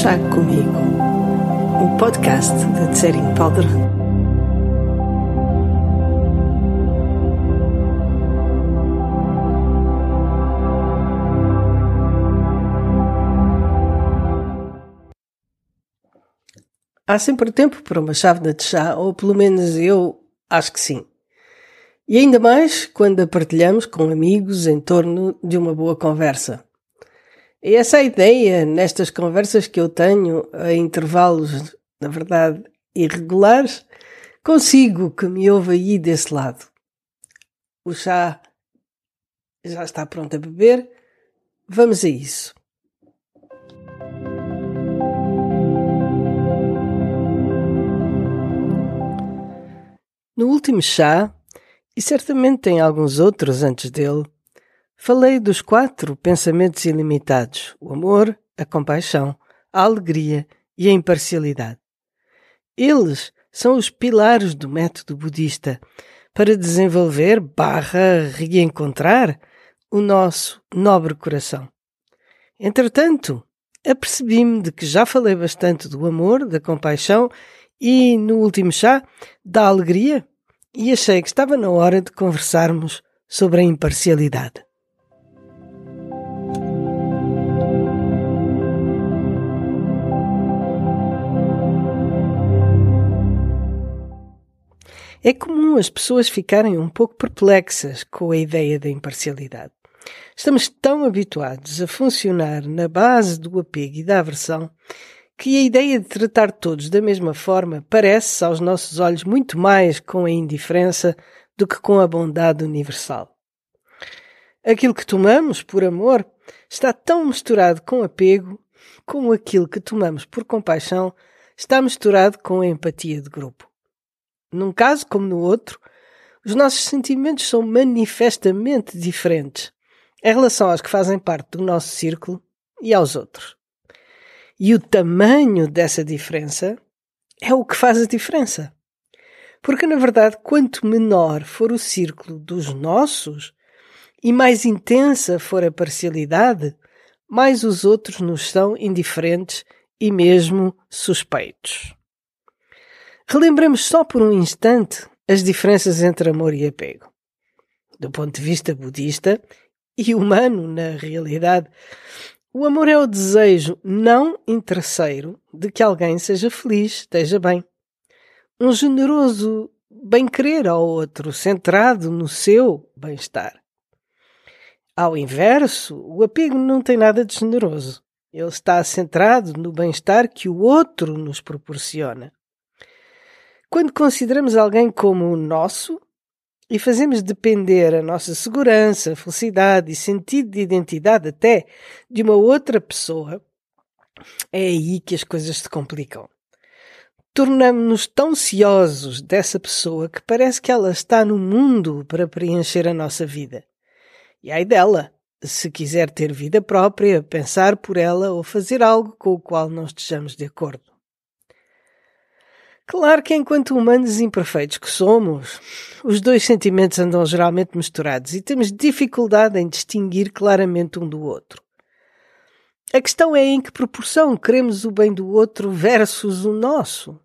Chá Comigo, o podcast de Tsering Powder. Há sempre tempo para uma chávena de chá, ou pelo menos eu acho que sim. E ainda mais quando a partilhamos com amigos em torno de uma boa conversa. E essa ideia nestas conversas que eu tenho a intervalos, na verdade, irregulares, consigo que me ouve aí desse lado. O chá já está pronto a beber. Vamos a isso. No último chá, e certamente tem alguns outros antes dele, Falei dos quatro pensamentos ilimitados: o amor, a compaixão, a alegria e a imparcialidade. Eles são os pilares do método budista para desenvolver barra reencontrar o nosso nobre coração. Entretanto, apercebi-me de que já falei bastante do amor, da compaixão e, no último chá, da alegria, e achei que estava na hora de conversarmos sobre a imparcialidade. É comum as pessoas ficarem um pouco perplexas com a ideia da imparcialidade. Estamos tão habituados a funcionar na base do apego e da aversão que a ideia de tratar todos da mesma forma parece, aos nossos olhos, muito mais com a indiferença do que com a bondade universal. Aquilo que tomamos por amor está tão misturado com apego como aquilo que tomamos por compaixão está misturado com a empatia de grupo. Num caso como no outro, os nossos sentimentos são manifestamente diferentes em relação aos que fazem parte do nosso círculo e aos outros. E o tamanho dessa diferença é o que faz a diferença. Porque, na verdade, quanto menor for o círculo dos nossos e mais intensa for a parcialidade, mais os outros nos são indiferentes e mesmo suspeitos. Relembremos só por um instante as diferenças entre amor e apego. Do ponto de vista budista e humano, na realidade, o amor é o desejo não interesseiro de que alguém seja feliz, esteja bem. Um generoso bem-querer ao outro, centrado no seu bem-estar. Ao inverso, o apego não tem nada de generoso. Ele está centrado no bem-estar que o outro nos proporciona. Quando consideramos alguém como o nosso e fazemos depender a nossa segurança, felicidade e sentido de identidade até de uma outra pessoa, é aí que as coisas se complicam. Tornamos-nos tão ciosos dessa pessoa que parece que ela está no mundo para preencher a nossa vida. E ai dela, se quiser ter vida própria, pensar por ela ou fazer algo com o qual não estejamos de acordo. Claro que, enquanto humanos imperfeitos que somos, os dois sentimentos andam geralmente misturados e temos dificuldade em distinguir claramente um do outro. A questão é em que proporção queremos o bem do outro versus o nosso.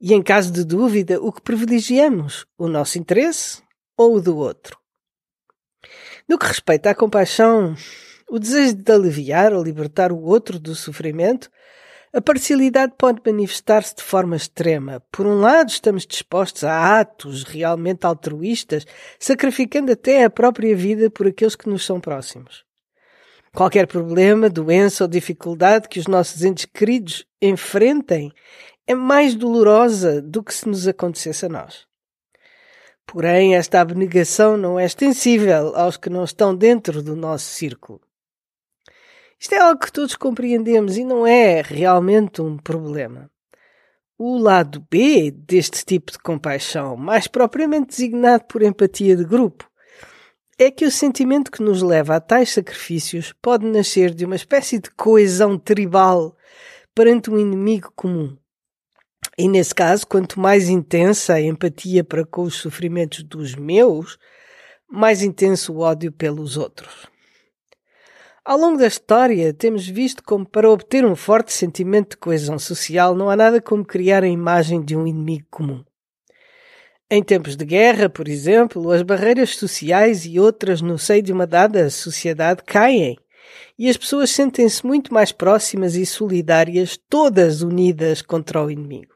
E em caso de dúvida, o que privilegiamos? O nosso interesse ou o do outro? No que respeita à compaixão, o desejo de aliviar ou libertar o outro do sofrimento a parcialidade pode manifestar-se de forma extrema. Por um lado, estamos dispostos a atos realmente altruístas, sacrificando até a própria vida por aqueles que nos são próximos. Qualquer problema, doença ou dificuldade que os nossos entes queridos enfrentem é mais dolorosa do que se nos acontecesse a nós. Porém, esta abnegação não é extensível aos que não estão dentro do nosso círculo. Isto é algo que todos compreendemos e não é realmente um problema. O lado B deste tipo de compaixão, mais propriamente designado por empatia de grupo, é que o sentimento que nos leva a tais sacrifícios pode nascer de uma espécie de coesão tribal perante um inimigo comum. E nesse caso, quanto mais intensa a empatia para com os sofrimentos dos meus, mais intenso o ódio pelos outros. Ao longo da história, temos visto como para obter um forte sentimento de coesão social não há nada como criar a imagem de um inimigo comum. Em tempos de guerra, por exemplo, as barreiras sociais e outras no seio de uma dada sociedade caem e as pessoas sentem-se muito mais próximas e solidárias, todas unidas contra o inimigo.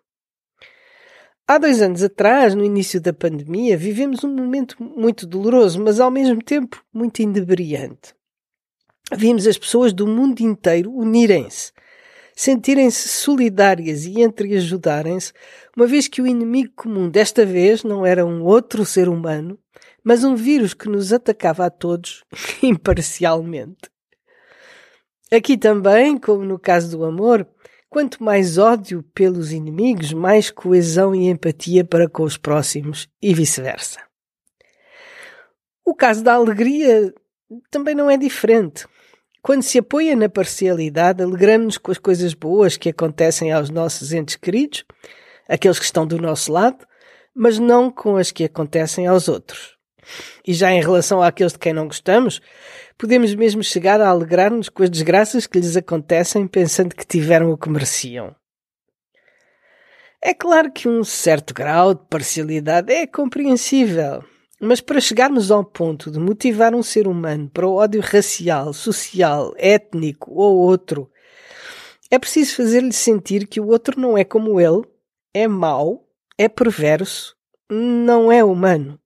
Há dois anos atrás, no início da pandemia, vivemos um momento muito doloroso, mas ao mesmo tempo muito inebriante. Vimos as pessoas do mundo inteiro unirem-se, sentirem-se solidárias e entreajudarem-se, uma vez que o inimigo comum desta vez não era um outro ser humano, mas um vírus que nos atacava a todos imparcialmente. Aqui também, como no caso do amor, quanto mais ódio pelos inimigos, mais coesão e empatia para com os próximos e vice-versa. O caso da alegria também não é diferente. Quando se apoia na parcialidade, alegramos-nos com as coisas boas que acontecem aos nossos entes queridos, aqueles que estão do nosso lado, mas não com as que acontecem aos outros. E já em relação àqueles de quem não gostamos, podemos mesmo chegar a alegrar-nos com as desgraças que lhes acontecem pensando que tiveram o que mereciam. É claro que um certo grau de parcialidade é compreensível, mas para chegarmos ao ponto de motivar um ser humano para o ódio racial, social, étnico ou outro, é preciso fazer-lhe sentir que o outro não é como ele, é mau, é perverso, não é humano.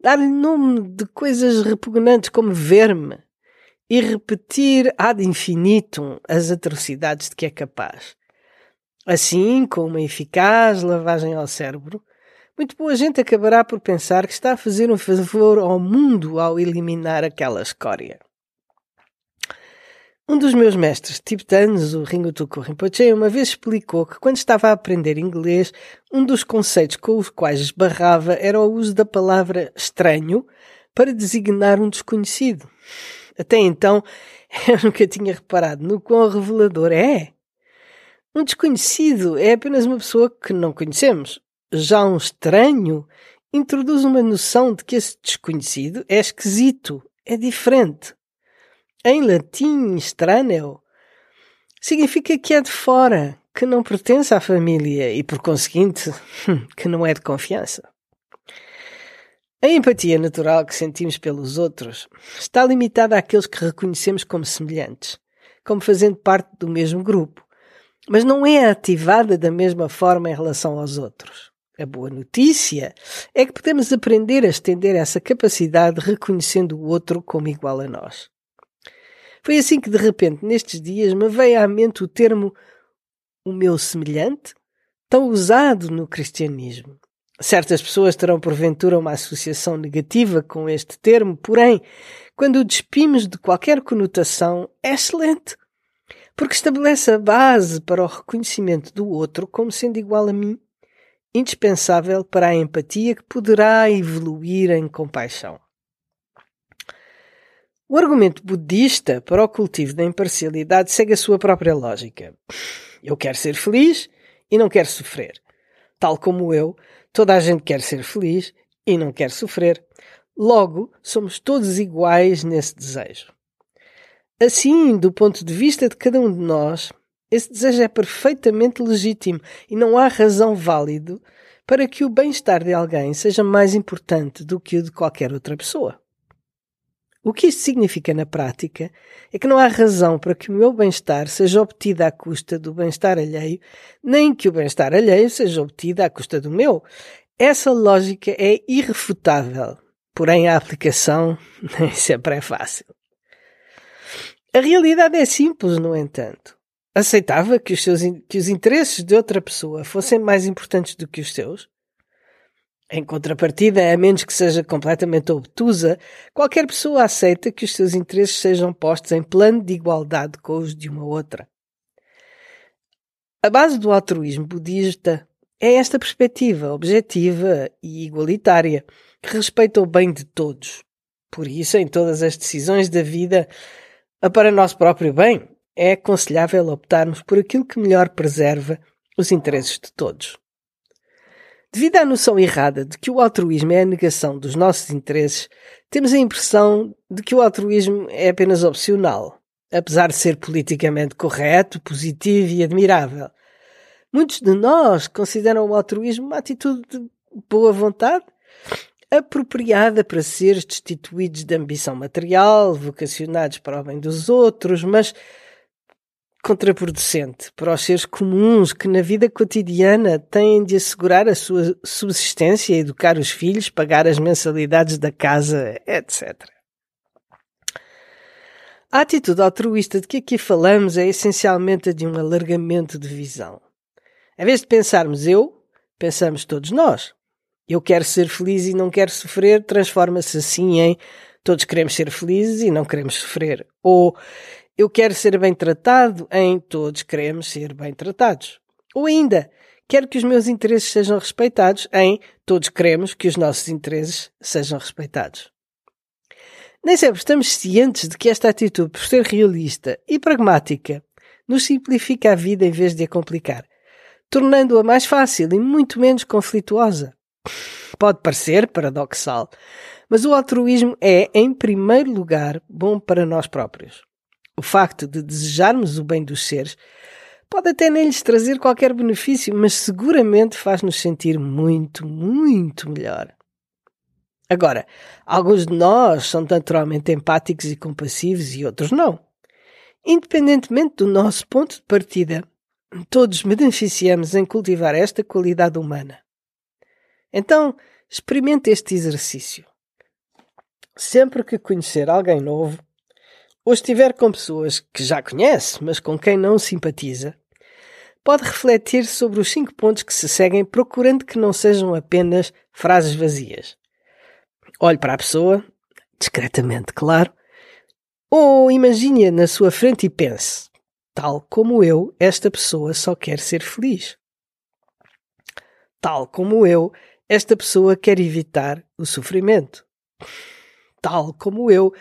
Dar-lhe nome de coisas repugnantes como verme e repetir ad infinitum as atrocidades de que é capaz. Assim, com uma eficaz lavagem ao cérebro, muito boa gente acabará por pensar que está a fazer um favor ao mundo ao eliminar aquela escória. Um dos meus mestres tibetanos, o Ringotuko Rinpoche, uma vez explicou que quando estava a aprender inglês, um dos conceitos com os quais esbarrava era o uso da palavra estranho para designar um desconhecido. Até então, eu nunca tinha reparado no quão revelador é. Um desconhecido é apenas uma pessoa que não conhecemos, já um estranho introduz uma noção de que esse desconhecido é esquisito, é diferente. Em latim, estranho significa que é de fora, que não pertence à família e, por conseguinte, que não é de confiança. A empatia natural que sentimos pelos outros está limitada àqueles que reconhecemos como semelhantes, como fazendo parte do mesmo grupo, mas não é ativada da mesma forma em relação aos outros. A boa notícia é que podemos aprender a estender essa capacidade reconhecendo o outro como igual a nós. Foi assim que de repente nestes dias me veio à mente o termo o meu semelhante, tão usado no cristianismo. Certas pessoas terão porventura uma associação negativa com este termo, porém, quando o despimos de qualquer conotação, é excelente, porque estabelece a base para o reconhecimento do outro como sendo igual a mim indispensável para a empatia que poderá evoluir em compaixão. O argumento budista para o cultivo da imparcialidade segue a sua própria lógica. Eu quero ser feliz e não quero sofrer. Tal como eu, toda a gente quer ser feliz e não quer sofrer. Logo, somos todos iguais nesse desejo. Assim, do ponto de vista de cada um de nós, esse desejo é perfeitamente legítimo e não há razão válida para que o bem-estar de alguém seja mais importante do que o de qualquer outra pessoa. O que isto significa na prática é que não há razão para que o meu bem-estar seja obtido à custa do bem-estar alheio, nem que o bem-estar alheio seja obtido à custa do meu. Essa lógica é irrefutável, porém a aplicação nem sempre é fácil. A realidade é simples, no entanto aceitava que os, seus, que os interesses de outra pessoa fossem mais importantes do que os seus? Em contrapartida, a menos que seja completamente obtusa, qualquer pessoa aceita que os seus interesses sejam postos em plano de igualdade com os de uma outra. A base do altruísmo budista é esta perspectiva objetiva e igualitária, que respeita o bem de todos. Por isso, em todas as decisões da vida, para nosso próprio bem, é aconselhável optarmos por aquilo que melhor preserva os interesses de todos. Devido à noção errada de que o altruísmo é a negação dos nossos interesses, temos a impressão de que o altruísmo é apenas opcional. apesar de ser politicamente correto, positivo e admirável. Muitos de nós consideram o altruísmo uma atitude de boa vontade, apropriada para seres destituídos de ambição material, vocacionados para o bem dos outros, mas contraproducente para os seres comuns que na vida cotidiana têm de assegurar a sua subsistência, educar os filhos, pagar as mensalidades da casa, etc. A atitude altruísta de que aqui falamos é essencialmente a de um alargamento de visão. Em vez de pensarmos eu, pensamos todos nós. Eu quero ser feliz e não quero sofrer, transforma-se assim em todos queremos ser felizes e não queremos sofrer. Ou eu quero ser bem tratado em todos queremos ser bem tratados. Ou ainda, quero que os meus interesses sejam respeitados em todos queremos que os nossos interesses sejam respeitados. Nem sempre estamos cientes de que esta atitude, por ser realista e pragmática, nos simplifica a vida em vez de a complicar, tornando-a mais fácil e muito menos conflituosa. Pode parecer paradoxal, mas o altruísmo é, em primeiro lugar, bom para nós próprios. O facto de desejarmos o bem dos seres pode até nem lhes trazer qualquer benefício, mas seguramente faz-nos sentir muito, muito melhor. Agora, alguns de nós são naturalmente empáticos e compassivos e outros não. Independentemente do nosso ponto de partida, todos beneficiamos em cultivar esta qualidade humana. Então, experimente este exercício. Sempre que conhecer alguém novo, ou estiver com pessoas que já conhece, mas com quem não simpatiza, pode refletir sobre os cinco pontos que se seguem, procurando que não sejam apenas frases vazias. Olhe para a pessoa, discretamente, claro, ou imagine-a na sua frente e pense: tal como eu, esta pessoa só quer ser feliz. Tal como eu, esta pessoa quer evitar o sofrimento tal como eu.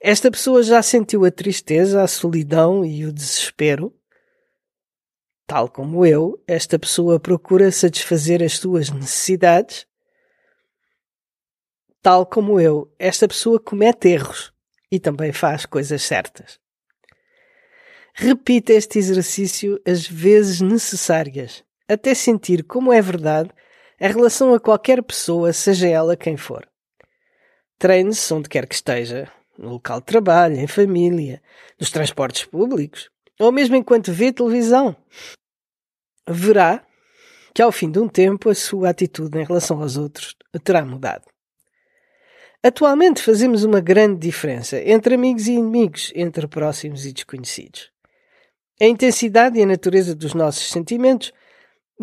Esta pessoa já sentiu a tristeza, a solidão e o desespero. Tal como eu, esta pessoa procura satisfazer as suas necessidades. Tal como eu, esta pessoa comete erros e também faz coisas certas. Repita este exercício as vezes necessárias, até sentir como é verdade em relação a qualquer pessoa, seja ela quem for. Treine-se onde quer que esteja, no local de trabalho, em família, nos transportes públicos, ou mesmo enquanto vê televisão. Verá que ao fim de um tempo a sua atitude em relação aos outros terá mudado. Atualmente fazemos uma grande diferença entre amigos e inimigos, entre próximos e desconhecidos. A intensidade e a natureza dos nossos sentimentos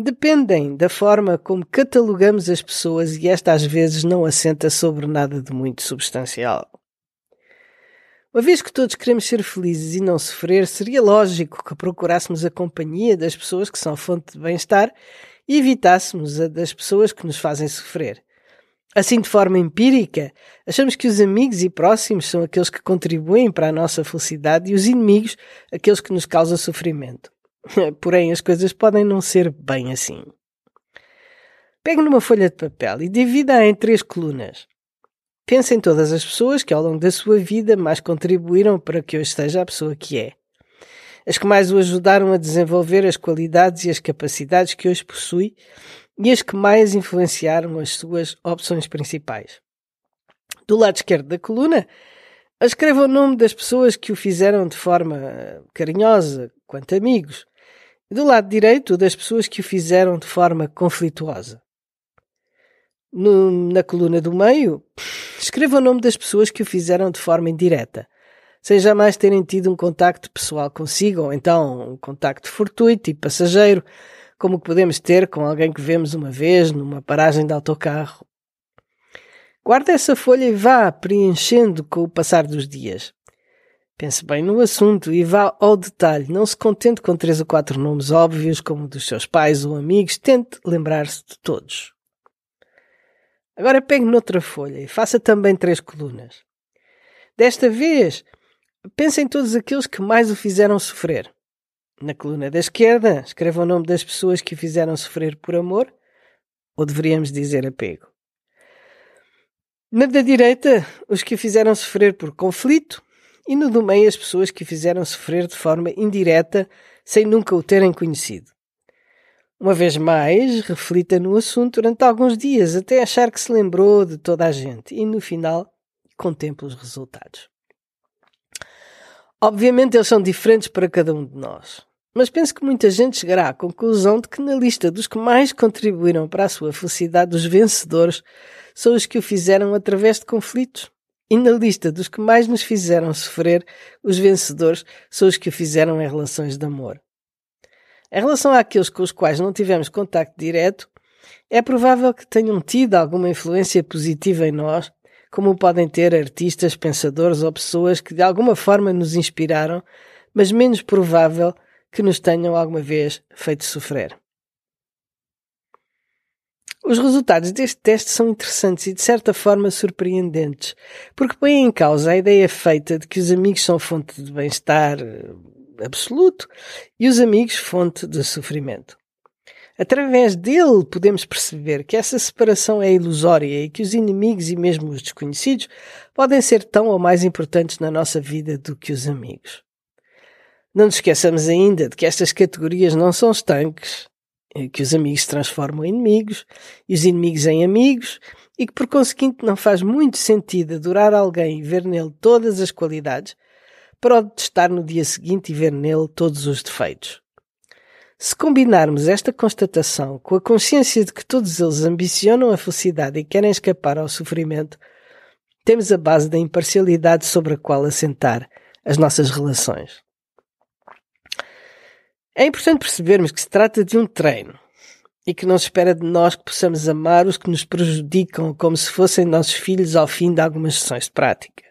dependem da forma como catalogamos as pessoas e esta às vezes não assenta sobre nada de muito substancial. Uma vez que todos queremos ser felizes e não sofrer, seria lógico que procurássemos a companhia das pessoas que são fonte de bem-estar e evitássemos a das pessoas que nos fazem sofrer. Assim, de forma empírica, achamos que os amigos e próximos são aqueles que contribuem para a nossa felicidade e os inimigos aqueles que nos causam sofrimento. Porém, as coisas podem não ser bem assim. Pegue numa folha de papel e divida-a em três colunas. Pense em todas as pessoas que ao longo da sua vida mais contribuíram para que hoje seja a pessoa que é. As que mais o ajudaram a desenvolver as qualidades e as capacidades que hoje possui e as que mais influenciaram as suas opções principais. Do lado esquerdo da coluna, escreva o nome das pessoas que o fizeram de forma carinhosa, quanto amigos, do lado direito das pessoas que o fizeram de forma conflituosa. No, na coluna do meio, escreva o nome das pessoas que o fizeram de forma indireta, sem jamais terem tido um contacto pessoal consigo, ou então um contacto fortuito e passageiro, como podemos ter com alguém que vemos uma vez numa paragem de autocarro. Guarde essa folha e vá preenchendo com o passar dos dias. Pense bem no assunto e vá ao detalhe. Não se contente com três ou quatro nomes óbvios, como dos seus pais ou amigos. Tente lembrar-se de todos. Agora pegue noutra folha e faça também três colunas. Desta vez, pense em todos aqueles que mais o fizeram sofrer. Na coluna da esquerda, escreva o nome das pessoas que o fizeram sofrer por amor, ou deveríamos dizer apego. Na da direita, os que o fizeram sofrer por conflito, e no do meio as pessoas que fizeram sofrer de forma indireta sem nunca o terem conhecido. Uma vez mais, reflita no assunto durante alguns dias até achar que se lembrou de toda a gente e no final contemple os resultados. Obviamente eles são diferentes para cada um de nós, mas penso que muita gente chegará à conclusão de que na lista dos que mais contribuíram para a sua felicidade, os vencedores são os que o fizeram através de conflitos. E na lista dos que mais nos fizeram sofrer, os vencedores são os que o fizeram em relações de amor. Em relação àqueles com os quais não tivemos contacto direto, é provável que tenham tido alguma influência positiva em nós, como podem ter artistas, pensadores ou pessoas que de alguma forma nos inspiraram, mas menos provável que nos tenham alguma vez feito sofrer. Os resultados deste teste são interessantes e de certa forma surpreendentes, porque põem em causa a ideia feita de que os amigos são fonte de bem-estar eh, absoluto e os amigos fonte de sofrimento. Através dele podemos perceber que essa separação é ilusória e que os inimigos e mesmo os desconhecidos podem ser tão ou mais importantes na nossa vida do que os amigos. Não nos esqueçamos ainda de que estas categorias não são estanques que os amigos transformam em inimigos e os inimigos em amigos e que por conseguinte não faz muito sentido adorar alguém e ver nele todas as qualidades para o detestar no dia seguinte e ver nele todos os defeitos. Se combinarmos esta constatação com a consciência de que todos eles ambicionam a felicidade e querem escapar ao sofrimento, temos a base da imparcialidade sobre a qual assentar as nossas relações. É importante percebermos que se trata de um treino e que não se espera de nós que possamos amar os que nos prejudicam como se fossem nossos filhos ao fim de algumas sessões de prática.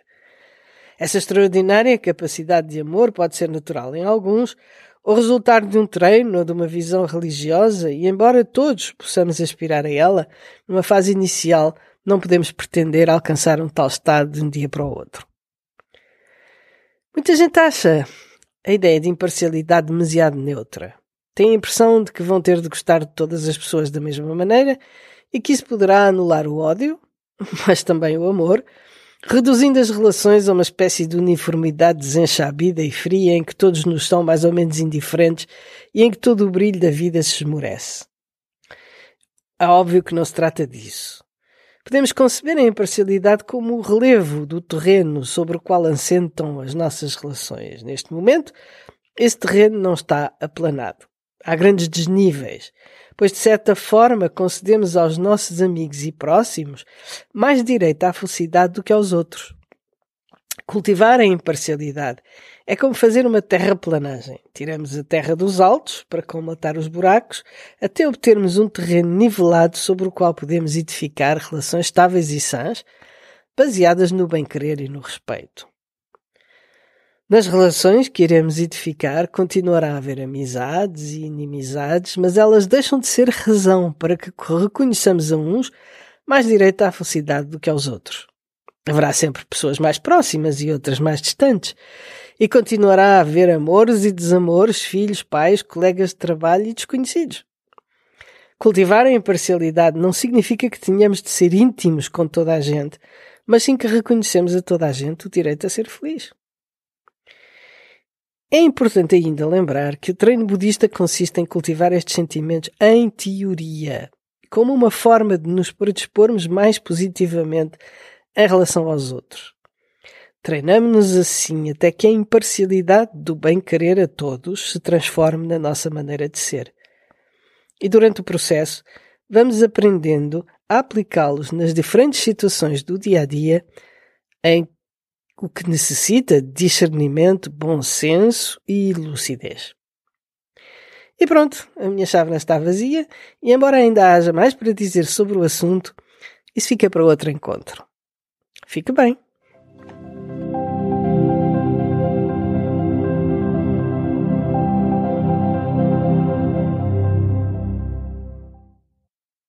Essa extraordinária capacidade de amor pode ser natural em alguns, ou resultar de um treino ou de uma visão religiosa, e embora todos possamos aspirar a ela, numa fase inicial não podemos pretender alcançar um tal estado de um dia para o outro. Muita gente acha a ideia de imparcialidade demasiado neutra. Têm a impressão de que vão ter de gostar de todas as pessoas da mesma maneira e que isso poderá anular o ódio, mas também o amor, reduzindo as relações a uma espécie de uniformidade desenchabida e fria em que todos nos são mais ou menos indiferentes e em que todo o brilho da vida se esmorece. É óbvio que não se trata disso. Podemos conceber a imparcialidade como o relevo do terreno sobre o qual assentam as nossas relações. Neste momento, esse terreno não está aplanado. Há grandes desníveis, pois de certa forma concedemos aos nossos amigos e próximos mais direito à felicidade do que aos outros. Cultivar a imparcialidade é como fazer uma terraplanagem. Tiramos a terra dos altos para colmatar os buracos até obtermos um terreno nivelado sobre o qual podemos edificar relações estáveis e sãs, baseadas no bem-querer e no respeito. Nas relações que iremos edificar, continuará a haver amizades e inimizades, mas elas deixam de ser razão para que reconheçamos a uns mais direito à felicidade do que aos outros. Haverá sempre pessoas mais próximas e outras mais distantes, e continuará a haver amores e desamores, filhos, pais, colegas de trabalho e desconhecidos. Cultivar a imparcialidade não significa que tenhamos de ser íntimos com toda a gente, mas sim que reconhecemos a toda a gente o direito a ser feliz. É importante ainda lembrar que o treino budista consiste em cultivar estes sentimentos em teoria, como uma forma de nos predispormos mais positivamente em relação aos outros. Treinamos-nos assim até que a imparcialidade do bem-querer a todos se transforme na nossa maneira de ser. E durante o processo, vamos aprendendo a aplicá-los nas diferentes situações do dia a dia em o que necessita discernimento, bom senso e lucidez. E pronto, a minha chávena está vazia, e embora ainda haja mais para dizer sobre o assunto, isso fica para outro encontro. Fique bem.